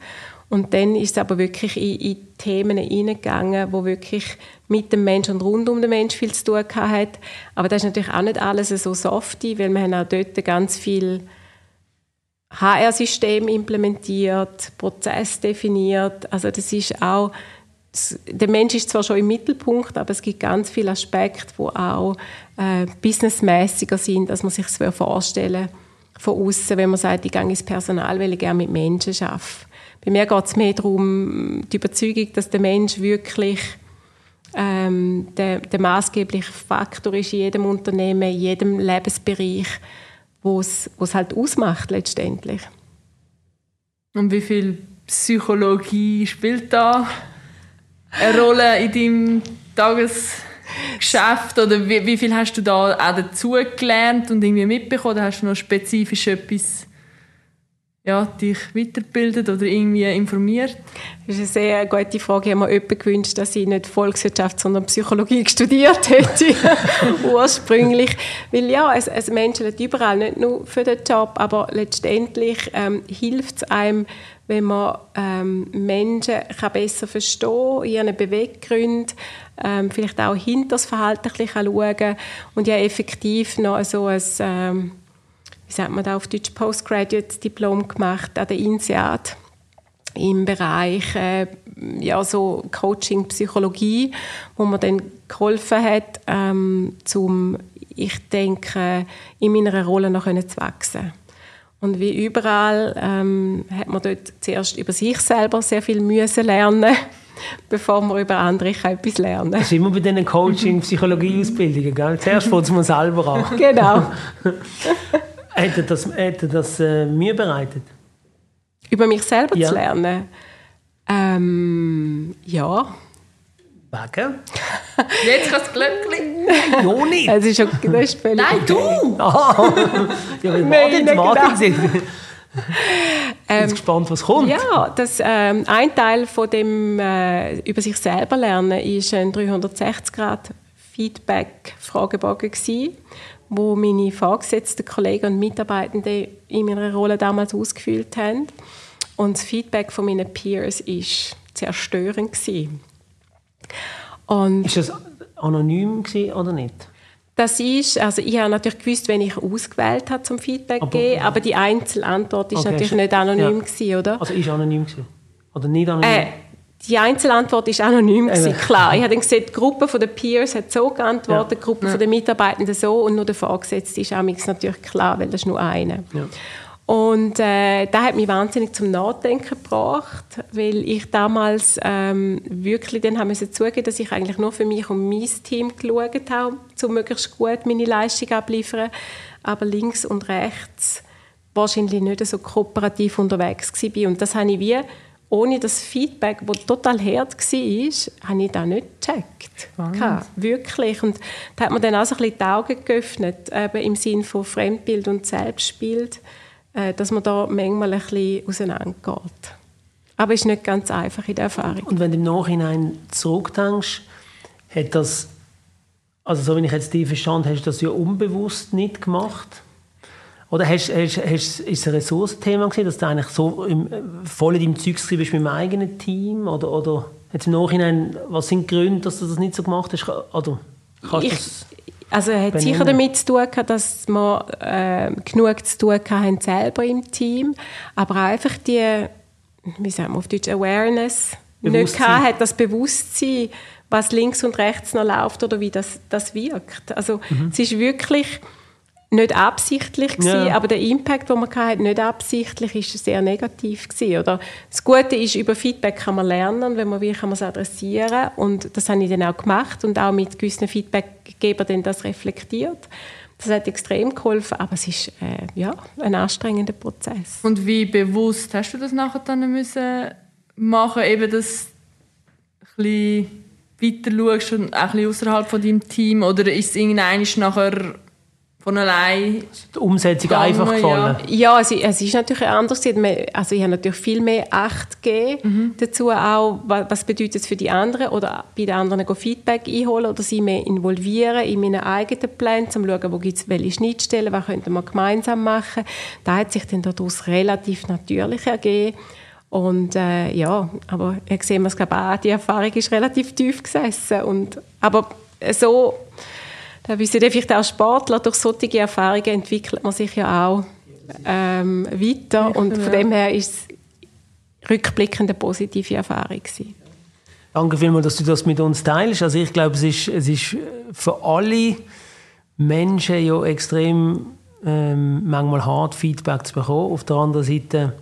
Und dann ist es aber wirklich in, in Themen hineingegangen, wo wirklich mit dem Menschen und rund um den Menschen viel zu tun hat. Aber das ist natürlich auch nicht alles so softy, weil wir haben auch dort ganz viel HR-System implementiert, Prozess definiert. Also das ist auch der Mensch ist zwar schon im Mittelpunkt, aber es gibt ganz viele Aspekte, die auch äh, businessmäßiger sind, als man sich das vorstellen von außen, wenn man sagt, ich gehe ins Personal, weil ich gerne mit Menschen arbeite. Bei mir geht es mehr darum, die Überzeugung, dass der Mensch wirklich ähm, der, der maßgebliche Faktor ist in jedem Unternehmen, in jedem Lebensbereich, wo es halt ausmacht letztendlich. Und wie viel Psychologie spielt da eine Rolle in deinem Tagesgeschäft? Oder wie, wie viel hast du da auch dazu gelernt und irgendwie mitbekommen? Oder hast du noch spezifisch etwas ja, dich weiterbildet oder irgendwie informiert? Das ist eine sehr gute Frage. Ich habe mir gewünscht, dass ich nicht Volkswirtschaft, sondern Psychologie studiert hätte, ursprünglich. Weil ja, es, es menschelt überall, nicht nur für den Job, aber letztendlich ähm, hilft es einem, wenn man ähm, Menschen kann besser verstehen ihren Beweggründen, ähm, vielleicht auch hinter das Verhalten schauen kann und ja effektiv noch so ein ähm, wie sagt man da auf Deutsch, Postgraduate-Diplom gemacht an der INSEAD im Bereich äh, ja, so Coaching, Psychologie, wo mir dann geholfen hat, ähm, zum, ich denke, in meiner Rolle noch zu wachsen. Und wie überall ähm, hat man dort zuerst über sich selber sehr viel müssen lernen bevor man über andere etwas lernen kann. Das ist immer bei diesen Coaching, Psychologie-Ausbildungen, gell? Zuerst fängt man selber an. Genau. Hätte das, hätte das äh, mir bereitet? Über mich selber ja. zu lernen? Ähm, ja. Wegen? Jetzt kann das Glöckchen. Ja, nicht. Es ist schon, das ist völlig Nein, du! Ah, ja, Martin, Nein, Martin sind. Ich ähm, bin gespannt, was kommt. Ja, das, ähm, ein Teil von dem äh, über sich selber lernen ist ein 360 Grad Feedback Fragebogen gewesen, wo meine vorgesetzten Kollegen und Mitarbeitenden in meiner Rolle damals ausgefüllt haben. Und das Feedback von meinen Peers war zerstörend. Gewesen. Und ist das anonym oder nicht? Das ist, also ich habe natürlich gewusst, wenn ich ausgewählt habe zum Feedback aber, geben, aber die Einzelantwort ist okay, natürlich nicht anonym ja. gewesen, oder? Also ist anonym gewesen? Oder nicht anonym? Äh, die Einzelantwort ist anonym gewesen, klar. Ich habe dann gesehen, die Gruppe der Peers hat so geantwortet, ja. die Gruppe ja. der Mitarbeitenden so und nur der Vorgesetzte ist natürlich klar, weil das ist nur einer. Ja. Und äh, das hat mich wahnsinnig zum Nachdenken gebracht, weil ich damals ähm, wirklich dann haben zugeben, dass ich eigentlich nur für mich und mein Team geschaut habe, um möglichst gut meine Leistung abliefern, aber links und rechts wahrscheinlich nicht so kooperativ unterwegs war. Und das habe ich wie ohne das Feedback, das total hart war, habe ich das nicht gecheckt. Wirklich. Und da hat man dann auch so ein bisschen die Augen geöffnet, eben im Sinne von Fremdbild und Selbstbild, dass man da manchmal ein bisschen auseinandergeht. Aber es ist nicht ganz einfach in der Erfahrung. Und wenn du im Nachhinein zurückdenkst, hat das, also so wie ich jetzt die verstanden hast du das ja unbewusst nicht gemacht? Oder hast, hast, hast, ist es ein Ressourcenthema gewesen, dass du eigentlich so im, voll in deinem Zeug bist mit dem eigenen Team? Oder, oder jetzt im Nachhinein, was sind die Gründe, dass du das nicht so gemacht hast? Oder kannst ich, das also es hat sicher damit zu tun gehabt, dass wir äh, genug zu tun hatten selber im Team, aber auch einfach die, wie sagen wir auf Deutsch, Awareness nicht hat, das Bewusstsein, was links und rechts noch läuft oder wie das, das wirkt. Also mhm. es ist wirklich nicht absichtlich gewesen, ja. aber der Impact, den man hatte, nicht absichtlich, ist sehr negativ gewesen, oder? Das Gute ist, über Feedback kann man lernen, wenn man will, kann man es adressieren und das habe ich dann auch gemacht und auch mit gewissen Feedbackgebern das reflektiert. Das hat extrem geholfen, aber es ist äh, ja, ein anstrengender Prozess. Und wie bewusst hast du das nachher dann müssen machen, eben das ein bisschen weiter schaust und auch ein bisschen außerhalb von deinem Team oder ist es irgendwann nachher von allein die Umsetzung gegangen, einfach gefallen? Ja, ja also, es ist natürlich anders. Also ich habe natürlich viel mehr Acht gegeben mhm. dazu auch, was bedeutet es für die anderen oder bei den anderen Feedback einholen oder sie mehr involvieren in meinen eigenen Plänen, um zu schauen, wo gibt es welche Schnittstellen, was könnten wir gemeinsam machen. Da hat sich dann daraus relativ natürlich ergeben. Und äh, ja, aber ich sehe es glaube auch, die Erfahrung ist relativ tief gesessen. Und, aber so da wissen vielleicht auch Sportler, durch solche Erfahrungen entwickelt man sich ja auch ähm, weiter. Und von dem her ist es rückblickend eine positive Erfahrung gewesen. Danke vielmals, dass du das mit uns teilst. Also ich glaube, es ist, es ist für alle Menschen ja extrem ähm, manchmal hart Feedback zu bekommen. Auf der anderen Seite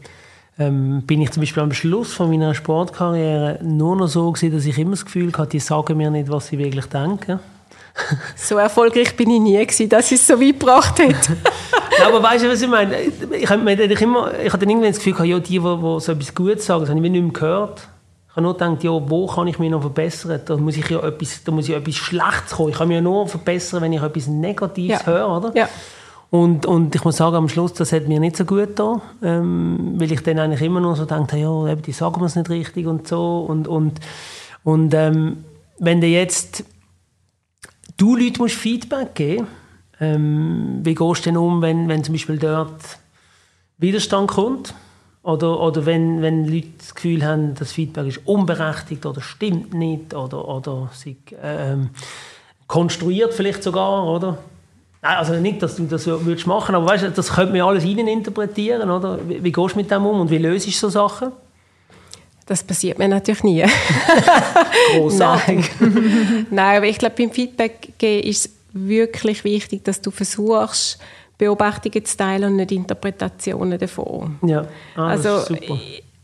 ähm, bin ich zum Beispiel am Schluss von meiner Sportkarriere nur noch so gewesen, dass ich immer das Gefühl hatte, die sagen mir nicht, was sie wirklich denken so erfolgreich bin ich nie gewesen, dass es so weit gebracht hat. ja, aber weißt du, was ich meine? Ich habe immer, ich hatte irgendwann das Gefühl, ja, die, die, die so etwas Gutes sagen, das habe ich nicht mehr gehört. Ich habe nur gedacht, ja, wo kann ich mich noch verbessern? Da muss ich ja etwas, da muss ich etwas Schlechtes kommen. Ich kann mich ja nur verbessern, wenn ich etwas Negatives ja. höre, oder? Ja. Und, und ich muss sagen, am Schluss, das hat mir nicht so gut getan, ähm, weil ich dann eigentlich immer nur so dachte, ja, die sagen mir es nicht richtig und so. Und, und, und ähm, wenn du jetzt du Leuten musst Feedback geben ähm, wie gehst du denn um, wenn, wenn zum Beispiel dort Widerstand kommt? Oder, oder wenn, wenn Leute das Gefühl haben, das Feedback ist unberechtigt oder stimmt nicht oder, oder sie, ähm, konstruiert vielleicht sogar, oder? Nein, also nicht, dass du das würdest machen, aber weißt, das könnte man alles interpretieren, oder? Wie, wie gehst du mit dem um und wie löst du so Sachen? Das passiert mir natürlich nie. Großartig. Nein. Nein, aber ich glaube, beim Feedback geben ist es wirklich wichtig, dass du versuchst, Beobachtungen zu teilen und nicht Interpretationen davon. Ja, ah, also, super.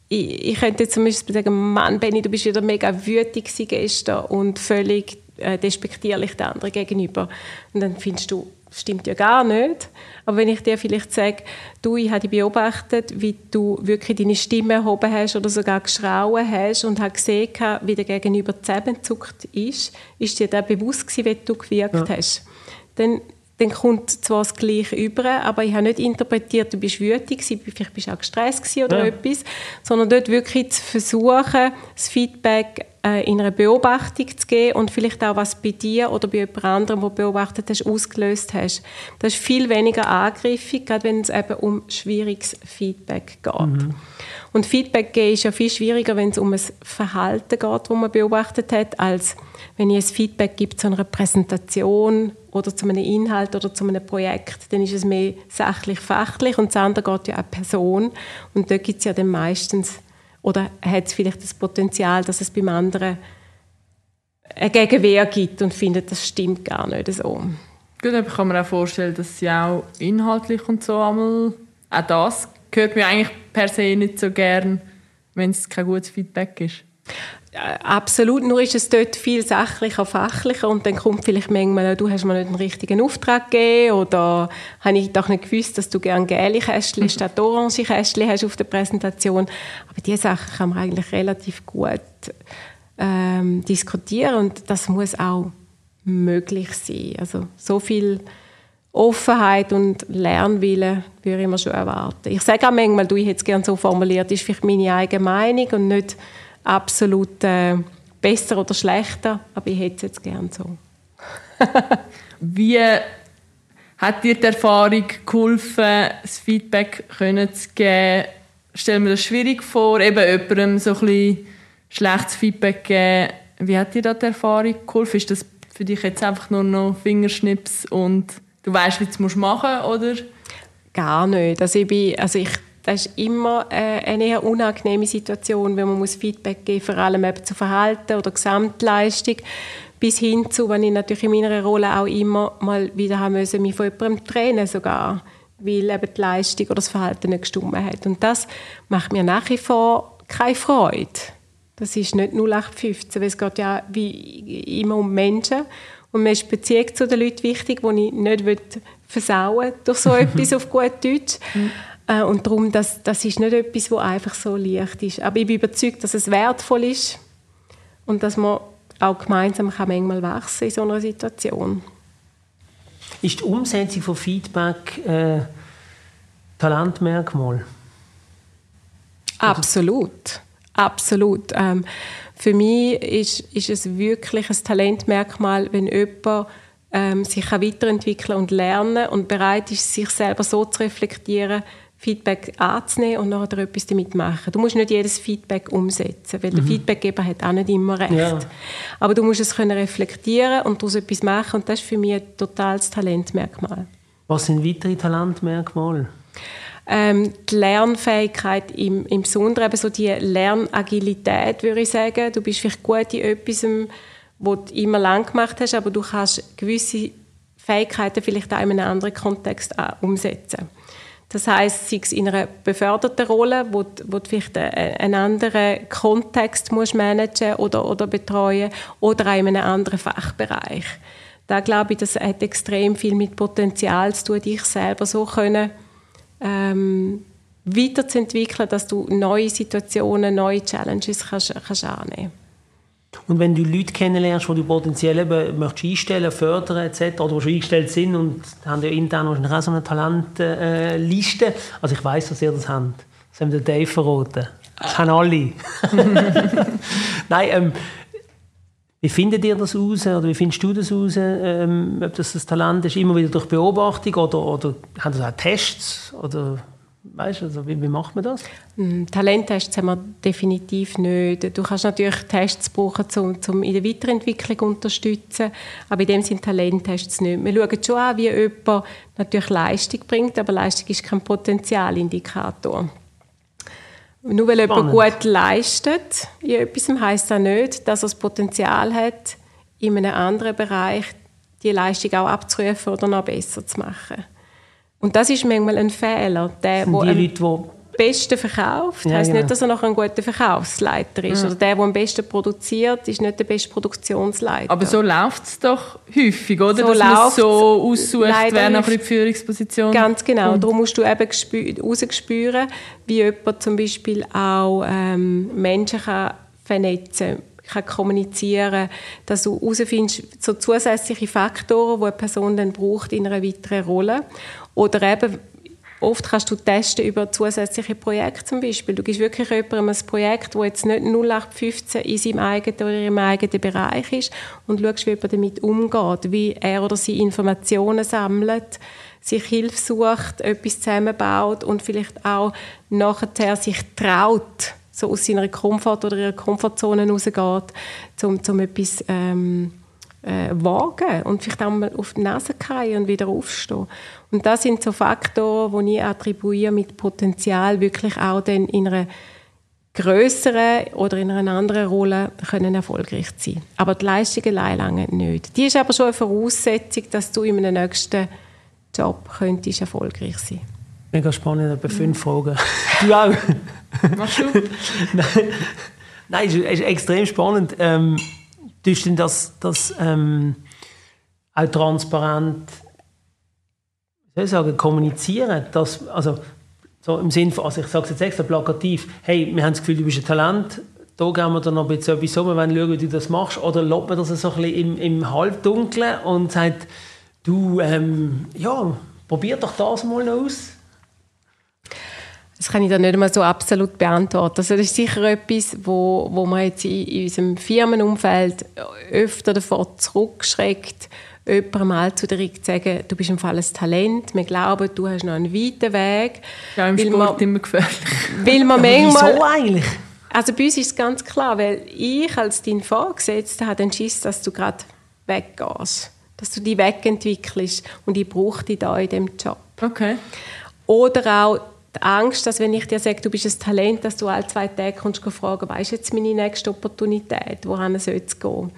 Ich, ich, könnte zum Beispiel sagen, Mann, Benny, du bist wieder mega wütig gestern und völlig äh, despektierlich der anderen gegenüber. Und dann findest du, stimmt ja gar nicht. Aber wenn ich dir vielleicht sage, du, ich habe dich beobachtet, wie du wirklich deine Stimme erhoben hast oder sogar geschrauen hast und habe gesehen, wie der Gegenüber zusammengezuckt ist, ist dir dann bewusst gewesen, wie du gewirkt ja. hast. Dann, dann kommt zwar das Gleiche über, aber ich habe nicht interpretiert, du bist wütig, vielleicht bist du auch gestresst oder ja. etwas, sondern dort wirklich zu versuchen, das Feedback äh, in einer Beobachtung zu gehen und vielleicht auch was bei dir oder bei jemand anderem, wo beobachtet hast, ausgelöst hast. Das ist viel weniger angriffig, gerade wenn es eben um schwieriges Feedback geht. Mhm. Und Feedback geben ist ja viel schwieriger, wenn es um ein Verhalten geht, das man beobachtet hat, als wenn ich ein Feedback gibt zu einer Präsentation oder zu einem Inhalt oder zu einem Projekt, dann ist es mehr sachlich, fachlich und das andere geht ja auch Person und da gibt es ja dann meistens oder hat es vielleicht das Potenzial, dass es beim anderen eine Gegenwehr gibt und findet, das stimmt gar nicht so. Gut, aber ich kann mir auch vorstellen, dass sie auch inhaltlich und so einmal, auch das gehört mir eigentlich per se nicht so gern, wenn es kein gutes Feedback ist. Absolut, nur ist es dort viel sachlicher, fachlicher und dann kommt vielleicht manchmal, du hast mir nicht einen richtigen Auftrag gegeben oder habe ich doch nicht gewusst, dass du gerne gelbe Kästchen statt orange Kästchen hast auf der Präsentation. Aber diese Sachen kann man eigentlich relativ gut ähm, diskutieren und das muss auch möglich sein. Also so viel Offenheit und Lernwille würde ich mir schon erwarten. Ich sage auch manchmal, du, ich hätte es gerne so formuliert, ist vielleicht meine eigene Meinung und nicht absolut äh, besser oder schlechter, aber ich hätte es jetzt gerne so. Wie hat dir die Erfahrung geholfen, das Feedback können zu geben? Stell mir das schwierig vor, eben jemandem so ein bisschen schlechtes Feedback geben. Wie hat dir da die Erfahrung geholfen? Ist das für dich jetzt einfach nur noch Fingerschnips und du weißt, wie du es machen musst, oder? Gar nicht. Also ich, bin, also ich das ist immer äh, eine eher unangenehme Situation, wenn man muss Feedback geben vor allem eben zu Verhalten oder Gesamtleistung, bis hin zu, wenn ich natürlich in meiner Rolle auch immer mal wieder haben müssen, mich von jemandem trennen sogar, weil eben die Leistung oder das Verhalten nicht gestimmt hat. Und das macht mir nach wie vor keine Freude. Das ist nicht 0815, weil es geht ja wie immer um Menschen Und mir ist die Beziehung zu den Leuten wichtig, die ich nicht versauen durch so etwas auf gut Deutsch. Äh, und darum, das, das ist nicht etwas, das einfach so leicht ist. Aber ich bin überzeugt, dass es wertvoll ist und dass man auch gemeinsam kann manchmal wachsen in so einer Situation. Ist die Umsetzung von Feedback äh, Talentmerkmal? Absolut. Absolut. Ähm, für mich ist, ist es wirklich ein Talentmerkmal, wenn jemand ähm, sich weiterentwickeln und lernen und bereit ist, sich selber so zu reflektieren, Feedback anzunehmen und nachher etwas damit machen. Du musst nicht jedes Feedback umsetzen, weil mhm. der Feedbackgeber hat auch nicht immer recht. Ja. Aber du musst es können reflektieren und daraus etwas machen und das ist für mich ein totales Talentmerkmal. Was sind weitere Talentmerkmale? Ähm, die Lernfähigkeit im, im Besonderen, eben so die Lernagilität, würde ich sagen. Du bist vielleicht gut in etwas, was du immer lang gemacht hast, aber du kannst gewisse Fähigkeiten vielleicht auch in einem anderen Kontext umsetzen. Das heißt, sei es in einer beförderten Rolle, wo, wo du vielleicht einen anderen Kontext musst managen oder, oder betreuen oder auch in einem anderen Fachbereich. Da glaube ich, das hat extrem viel mit Potenzial zu tun, dich selber so können ähm, weiterzuentwickeln, dass du neue Situationen, neue Challenges kannst, kannst annehmen und wenn du Leute kennenlernst, die du potenziell eben möchtest einstellen, fördern etc., oder die schon eingestellt sind und haben ja intern auch so eine Talentliste. Äh, also ich weiß, dass ihr das habt. Das haben wir Dave verraten. Das haben alle. Nein, ähm, wie findet ihr das raus? Oder wie findest du das raus, ähm, ob das ein Talent ist? Immer wieder durch Beobachtung oder, oder haben das auch Tests? Oder Weißt du, also wie, wie, macht man das? Mm, Talenttests haben wir definitiv nicht. Du kannst natürlich Tests brauchen, um, um in der Weiterentwicklung zu unterstützen, aber in dem sind Talenttests nicht. Wir schauen schon an, wie jemand natürlich Leistung bringt, aber Leistung ist kein Potenzialindikator. Nur weil Spannend. jemand gut leistet in etwas, heisst das nicht, dass er das Potenzial hat, in einem anderen Bereich die Leistung auch abzurufen oder noch besser zu machen. Und das ist manchmal ein Fehler. Der, wo die Leute, die Beste verkauft, ja, heisst genau. nicht, dass er noch ein guter Verkaufsleiter ist. Ja. Oder der, der am besten produziert, ist nicht der beste Produktionsleiter. Aber so läuft es doch häufig, oder? So dass man so aussucht, wer nach der Führungsposition Ganz genau. Kommt. Darum musst du eben herausspüren, wie jemand zum Beispiel auch ähm, Menschen kann vernetzen kann kommunizieren dass du herausfindest, so zusätzliche Faktoren, die eine Person dann braucht in einer weiteren Rolle. Oder eben, oft kannst du testen über zusätzliche Projekte zum Beispiel. Du gibst wirklich jemandem ein Projekt, das jetzt nicht 0815 in seinem eigenen oder ihrem eigenen Bereich ist und schaust, wie er damit umgeht, wie er oder sie Informationen sammelt, sich Hilfe sucht, etwas zusammenbaut und vielleicht auch nachher sich traut, so aus seiner Komfort- oder ihrer Komfortzone rausgeht, um, um etwas ähm, äh, wagen und vielleicht auch mal auf die Nase fallen und wieder aufstehen. Und das sind so Faktoren, die ich attribuiere mit Potenzial, wirklich auch dann in einer größeren oder in einer anderen Rolle können erfolgreich sein. Aber die Leistung allein lange nicht. Die ist aber schon eine Voraussetzung, dass du in einem nächsten Job könntest erfolgreich sein. Mega spannend, etwa fünf Fragen. Du auch? Machst du? Nein, Nein es ist extrem spannend. Ähm, du denn das, das ähm, auch transparent soll ich sagen, kommunizieren, dass, also so im Sinne von, also ich sage es jetzt extra plakativ, hey, wir haben das Gefühl, du bist ein Talent, da gehen wir dann noch ein bisschen etwas um, wir wollen schauen, wie du das machst, oder lobt man das so ein bisschen im, im Halbdunklen und sagt, du, ähm, ja, probier doch das mal noch aus. Das kann ich dann nicht mal so absolut beantworten. Also das ist sicher etwas, wo, wo man jetzt in, in unserem Firmenumfeld öfter davor zurückschreckt, jemandem mal zu dir zu sagen, du bist im Fall ein Talent, wir glauben, du hast noch einen weiten Weg. Ja, im Sport man, immer gefährlich. Weil man ja, manchmal... Wieso eigentlich? Also bei uns ist es ganz klar, weil ich als dein Vorgesetzter habe entschieden, dass du gerade weggehst. Dass du dich wegentwickelst und ich brauche dich da in diesem Job. Okay. Oder auch die Angst, dass wenn ich dir sage, du bist ein Talent, dass du alle zwei Tage kommst fragen, was ist jetzt meine nächste Opportunität, wohin soll es gehen?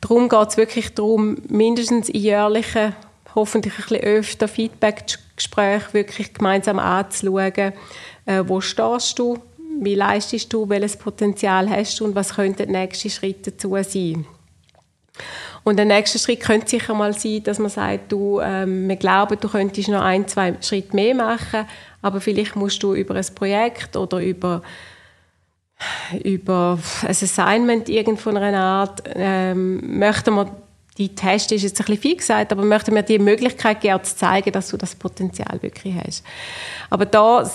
Darum geht es wirklich darum, mindestens in jährlichen, hoffentlich ein bisschen öfter Feedback-Gespräche wirklich gemeinsam anzuschauen, äh, wo stehst du, wie leistest du, welches Potenzial hast du und was könnten die nächsten Schritte dazu sein. Und der nächste Schritt könnte sicher mal sein, dass man sagt, du, ähm, wir glauben, du könntest noch ein, zwei Schritte mehr machen, aber vielleicht musst du über ein Projekt oder über über ein Assignment irgendeiner Art ähm, möchten wir die Test ist jetzt ein bisschen viel gesagt, aber möchten wir die Möglichkeit geben, zu zeigen, dass du das Potenzial wirklich hast. Aber da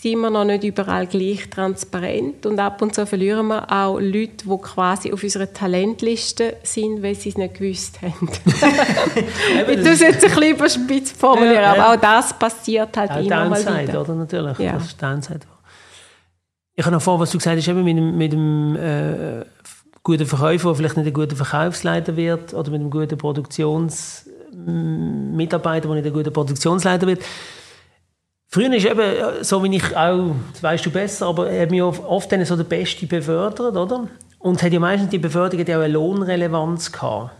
sind wir noch nicht überall gleich transparent und ab und zu verlieren wir auch Leute, die quasi auf unserer Talentliste sind, weil sie es nicht gewusst haben. ich tue es jetzt ein bisschen überspitzt formulieren, ja, ja. aber auch das passiert halt auch immer mal wieder. oder? Natürlich, ja. das ist Downside. Ich habe noch vor, was du gesagt hast, eben mit dem, mit dem äh, guten Verkäufer, der vielleicht nicht ein guter Verkaufsleiter wird, oder mit einem guten Produktionsmitarbeiter, der nicht ein guter Produktionsleiter wird. Früher ist eben, so wie ich auch, das weißt du besser, aber hat mich oft dann so der Beste befördert, oder? Und hat ja meistens die Beförderung auch eine Lohnrelevanz gehabt.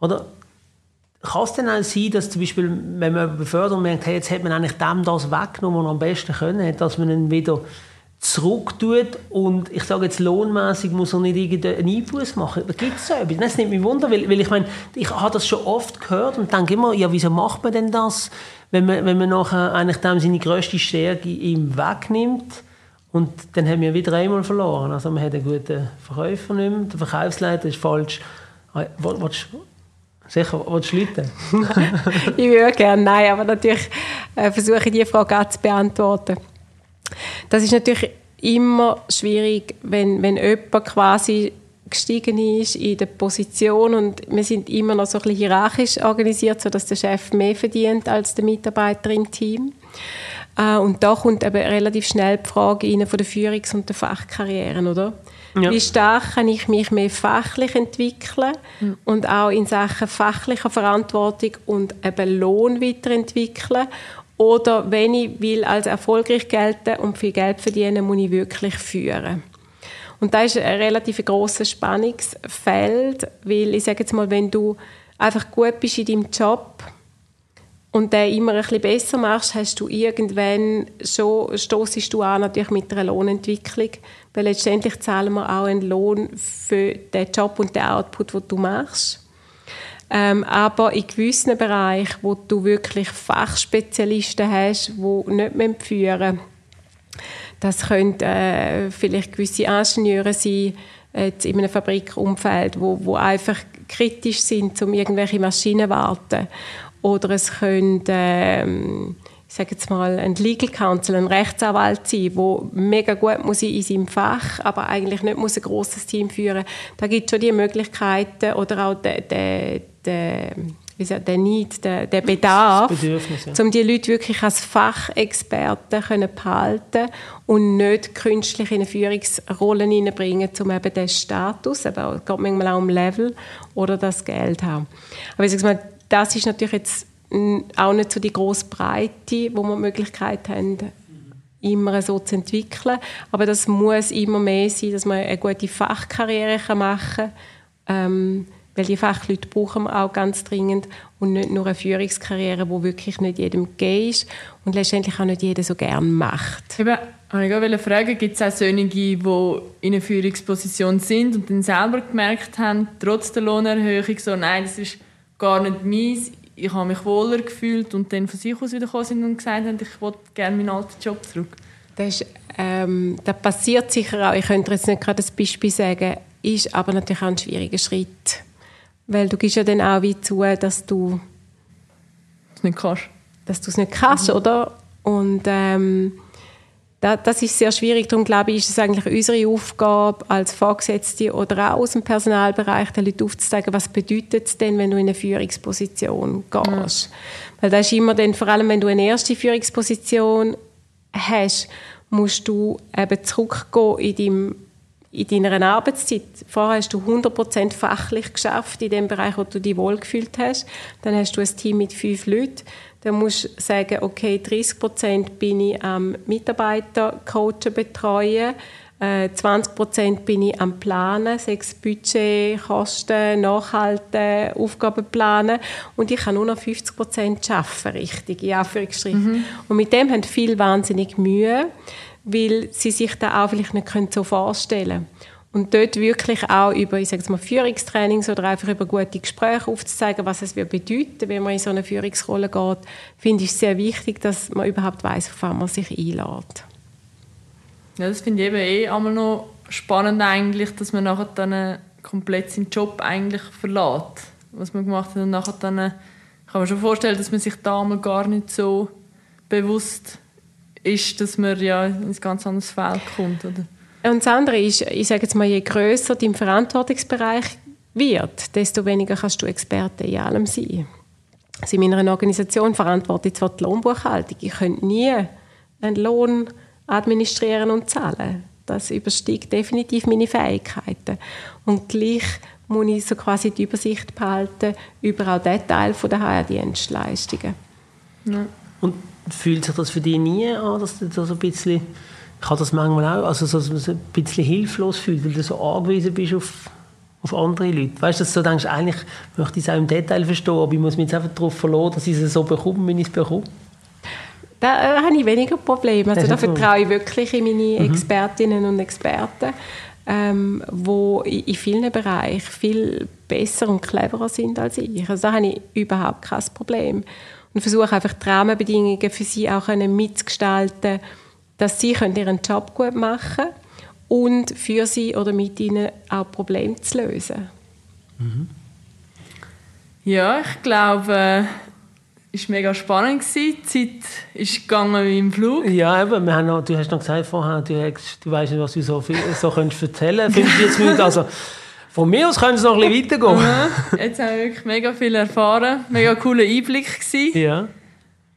Oder? Kann es denn auch sein, dass zum Beispiel, wenn man befördert merkt, hey, jetzt hat man eigentlich dem das weggenommen, was man am besten können, dass man dann wieder zurücktut und ich sage jetzt lohnmäßig muss er nicht irgendeinen Einfluss machen. Gibt es so etwas. Das nimmt mich wunder, weil, weil ich meine, ich habe das schon oft gehört und denke immer, ja, wieso macht man denn das, wenn man, wenn man nachher eigentlich dem seine grösste Stärke ihm wegnimmt und dann haben wir wieder einmal verloren. Also man hat einen guten Verkäufer nicht mehr, der Verkaufsleiter ist falsch. Ah, willst, Sicher, willst du Leute? ich würde gerne, nein, aber natürlich äh, versuche ich die Frage auch zu beantworten. Das ist natürlich immer schwierig, wenn, wenn jemand quasi gestiegen ist in der Position und wir sind immer noch so ein bisschen hierarchisch organisiert, sodass der Chef mehr verdient als der Mitarbeiter im Team. Äh, und da kommt eben relativ schnell die Frage rein von der Führungs- und der Fachkarrieren, oder? Ja. Wie stark kann ich mich mehr fachlich entwickeln mhm. und auch in Sachen fachlicher Verantwortung und eben Lohn weiterentwickeln oder wenn ich will als erfolgreich gelten und viel Geld verdienen, muss ich wirklich führen. Und da ist ein relativ großes Spannungsfeld, weil ich sage jetzt mal, wenn du einfach gut bist in deinem Job und den immer ein bisschen besser machst, hast du irgendwann schon, stoßest du an natürlich mit einer Lohnentwicklung, weil letztendlich zahlen wir auch einen Lohn für den Job und den Output, den du machst. Ähm, aber in gewissen Bereichen, wo du wirklich Fachspezialisten hast, die nicht führen müssen, das können äh, vielleicht gewisse Ingenieure sein, jetzt in einem Fabrikumfeld, wo, wo einfach kritisch sind, um irgendwelche Maschinen zu warten. Oder es können, ähm, ich sage jetzt mal, ein Legal Counsel, ein Rechtsanwalt sein, der mega gut muss in seinem Fach, aber eigentlich nicht muss ein großes Team führen. Da gibt es schon die Möglichkeiten oder auch der, der, der, wie sagt, der Need, der, der Bedarf, ja. um die Leute wirklich als Fachexperten können behalten und nicht künstlich in eine Führungsrolle hineinbringen, um eben den Status, aber es geht manchmal auch um Level oder das Geld haben. Aber ich sage mal, das ist natürlich jetzt auch nicht so die grosse Breite, wo wir die Möglichkeit haben, immer so zu entwickeln. Aber das muss immer mehr sein, dass man eine gute Fachkarriere machen kann. Ähm, weil die Fachleute brauchen wir auch ganz dringend und nicht nur eine Führungskarriere, die wirklich nicht jedem gegeben ist und letztendlich auch nicht jeder so gerne macht. Eben, ich wollte fragen, gibt es auch solche, die in einer Führungsposition sind und dann selber gemerkt haben, trotz der Lohnerhöhung, so, nein, das ist gar nicht meins, ich habe mich wohler gefühlt und dann von sich aus wieder gekommen sind und gesagt haben, ich will gerne meinen alten Job zurück? Das, ist, ähm, das passiert sicher auch. Ich könnte jetzt nicht gerade ein Beispiel sagen, ist aber natürlich auch ein schwieriger Schritt weil du gibst ja dann auch wie zu, dass du es nicht kannst. Dass du es nicht kannst, mhm. oder? Und ähm, da, das ist sehr schwierig. Darum glaube ich, ist es eigentlich unsere Aufgabe als Vorgesetzte oder auch aus dem Personalbereich den Leuten aufzuzeigen, was bedeutet es denn, wenn du in eine Führungsposition gehst. Mhm. Weil das ist immer dann, vor allem wenn du eine erste Führungsposition hast, musst du eben zurückgehen in deinem in deiner Arbeitszeit, vorher hast du 100% fachlich geschafft in dem Bereich, wo du dich wohlgefühlt hast. Dann hast du ein Team mit fünf Leuten. Dann musst du sagen, okay, 30% bin ich am Mitarbeiter coachen, betreuen. 20% äh, bin ich am Planen, sechs Budget, Kosten, Nachhalten, Aufgaben planen und ich kann nur noch 50% arbeiten, richtig, in Anführungsstrichen. Mhm. Und mit dem haben viele wahnsinnig Mühe weil sie sich da auch vielleicht nicht so vorstellen können. Und dort wirklich auch über, ich sage mal, Führungstrainings oder einfach über gute Gespräche aufzuzeigen, was es bedeuten wenn man in so eine Führungsrolle geht, finde ich sehr wichtig, dass man überhaupt weiß, auf was man sich einlädt. Ja, das finde ich eben eh einmal noch spannend eigentlich, dass man nachher dann komplett seinen Job eigentlich verlässt, was man gemacht hat und nachher dann kann man schon vorstellen, dass man sich da mal gar nicht so bewusst ist, dass man ja ins ganz anderes Feld kommt, oder? Und das andere ist, ich sage jetzt mal, je grösser dein Verantwortungsbereich wird, desto weniger kannst du Experte in allem sein. Also in meiner Organisation verantworte ich zwar die Lohnbuchhaltung, ich könnte nie einen Lohn administrieren und zahlen. Das übersteigt definitiv meine Fähigkeiten. Und gleich muss ich so quasi die Übersicht behalten über auch den Teil der HR-Dienstleistungen. Ja. Und fühlt sich das für dich nie an, dass du da so ein bisschen ich habe das manchmal auch, also so, ein bisschen hilflos fühlt, weil du so angewiesen bist auf, auf andere Leute. Weißt du, dass du denkst, eigentlich möchte ich es auch im Detail verstehen, aber ich muss mich jetzt einfach darauf verlassen, dass ich es so bekomme, wie ich es bekomme. Da äh, habe ich weniger Probleme. Also da vertraue ich wirklich in meine mhm. Expertinnen und Experten, ähm, die in vielen Bereichen viel besser und cleverer sind als ich. Also da habe ich überhaupt kein Problem. Und versuche einfach die Rahmenbedingungen für sie auch mitzugestalten dass sie ihren Job gut machen können und für sie oder mit ihnen auch Probleme zu lösen. Mhm. Ja, ich glaube, es war mega spannend. Die Zeit ist gegangen wie im Flug. Ja, eben, wir haben noch, du hast noch gesagt vorher, du, hast, du weißt nicht, was du so, viel, so könntest erzählen 45 Minuten, also von mir aus können es noch ein bisschen weitergehen. Mhm. Jetzt haben wir wirklich mega viel erfahren. Mega cooler Einblick gewesen. Ja.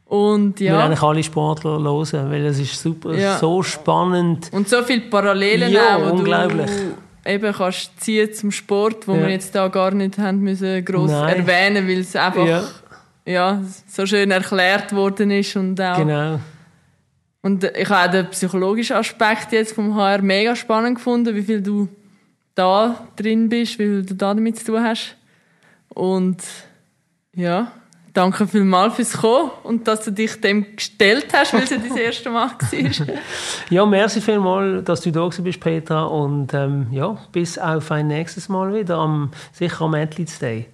Und ja. Wir eigentlich alle Sportler hören, weil es ist super, ja. so spannend. Und so viele Parallelen ja, auch, unglaublich. du eben kannst ziehen zum Sport, wo ja. wir jetzt da gar nicht haben müssen gross Nein. erwähnen, weil es einfach ja. ja. so schön erklärt worden ist und auch genau. Und ich habe auch den psychologischen Aspekt jetzt vom HR mega spannend gefunden, wie viel du da drin bist, wie viel du da damit zu tun hast. Und ja, Danke vielmals fürs Kommen und dass du dich dem gestellt hast, weil es ja dein erste Mal war. ja, merci vielmals, dass du da bist, Petra. Und ähm, ja, bis auf ein nächstes Mal wieder, am, sicher am Athletes Day.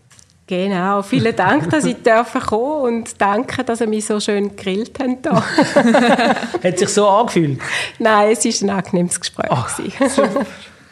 Genau, vielen Dank, dass ich kommen kommen und danke, dass ihr mich so schön gegrillt habt. Hat sich so angefühlt? Nein, es war ein angenehmes Gespräch. Ach,